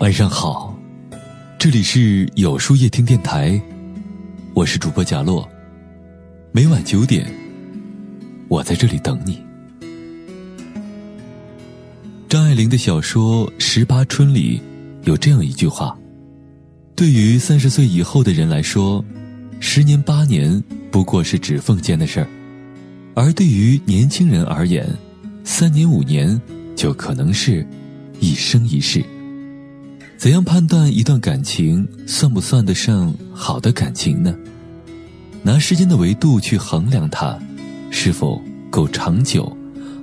晚上好，这里是有书夜听电台，我是主播贾洛。每晚九点，我在这里等你。张爱玲的小说《十八春》里有这样一句话：对于三十岁以后的人来说，十年八年不过是指缝间的事儿；而对于年轻人而言，三年五年就可能是一生一世。怎样判断一段感情算不算得上好的感情呢？拿时间的维度去衡量它，是否够长久，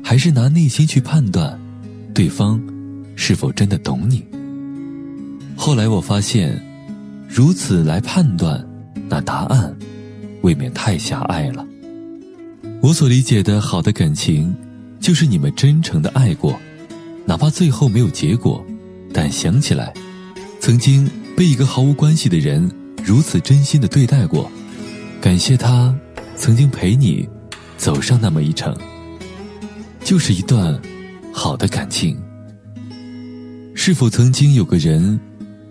还是拿内心去判断，对方是否真的懂你？后来我发现，如此来判断，那答案未免太狭隘了。我所理解的好的感情，就是你们真诚的爱过，哪怕最后没有结果，但想起来。曾经被一个毫无关系的人如此真心的对待过，感谢他曾经陪你走上那么一程，就是一段好的感情。是否曾经有个人，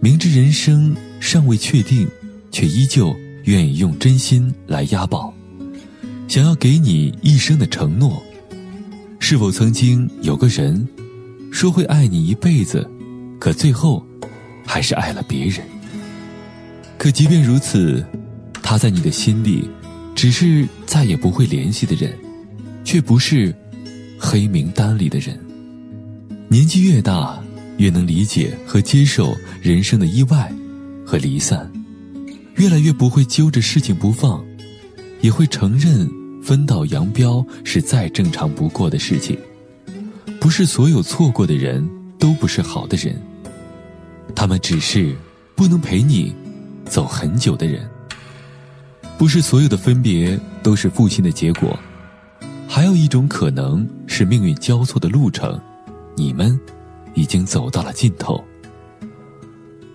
明知人生尚未确定，却依旧愿意用真心来押宝，想要给你一生的承诺？是否曾经有个人，说会爱你一辈子，可最后？还是爱了别人，可即便如此，他在你的心里，只是再也不会联系的人，却不是黑名单里的人。年纪越大，越能理解和接受人生的意外和离散，越来越不会揪着事情不放，也会承认分道扬镳是再正常不过的事情。不是所有错过的人都不是好的人。他们只是不能陪你走很久的人。不是所有的分别都是负心的结果，还有一种可能是命运交错的路程，你们已经走到了尽头。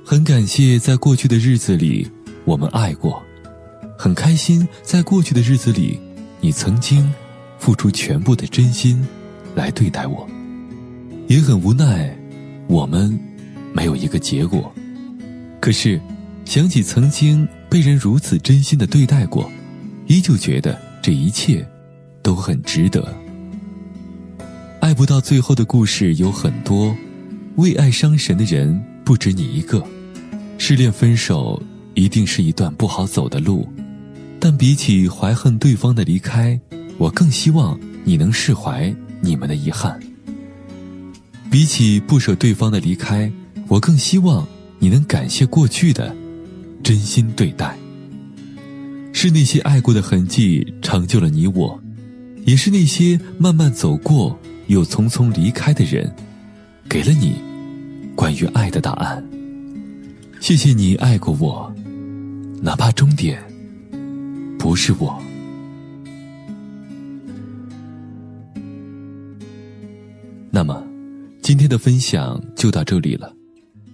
很感谢在过去的日子里我们爱过，很开心在过去的日子里你曾经付出全部的真心来对待我，也很无奈我们。没有一个结果，可是想起曾经被人如此真心的对待过，依旧觉得这一切都很值得。爱不到最后的故事有很多，为爱伤神的人不止你一个。失恋分手一定是一段不好走的路，但比起怀恨对方的离开，我更希望你能释怀你们的遗憾。比起不舍对方的离开。我更希望你能感谢过去的真心对待，是那些爱过的痕迹成就了你我，也是那些慢慢走过又匆匆离开的人，给了你关于爱的答案。谢谢你爱过我，哪怕终点不是我。那么，今天的分享就到这里了。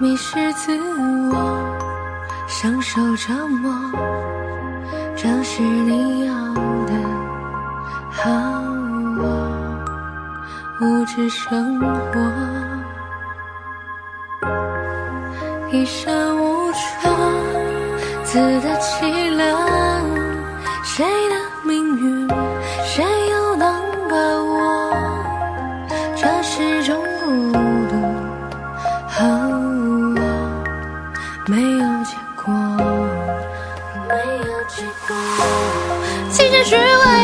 迷失自我，享受折磨，这是你要的好我，物质生活，一身无常，自得其乐，谁的命运，虚伪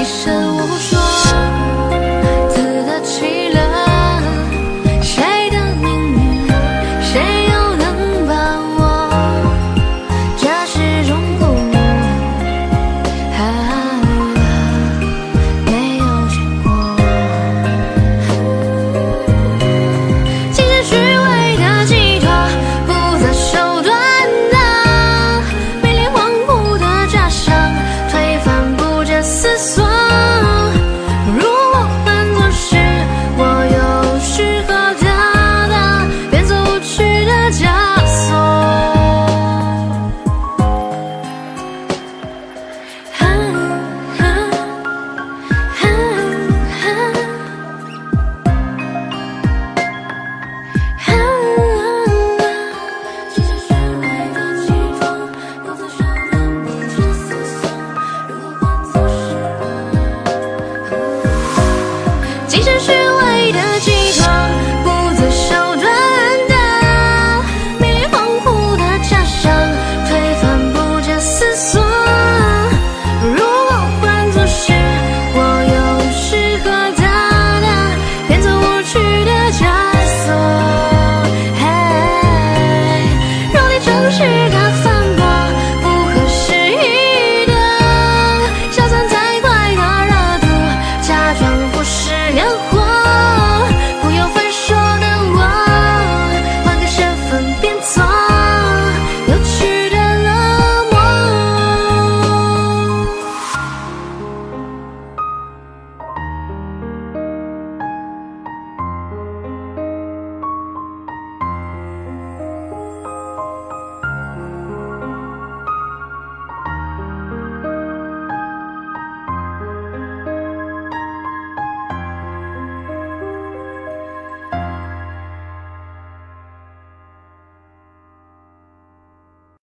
一生无说，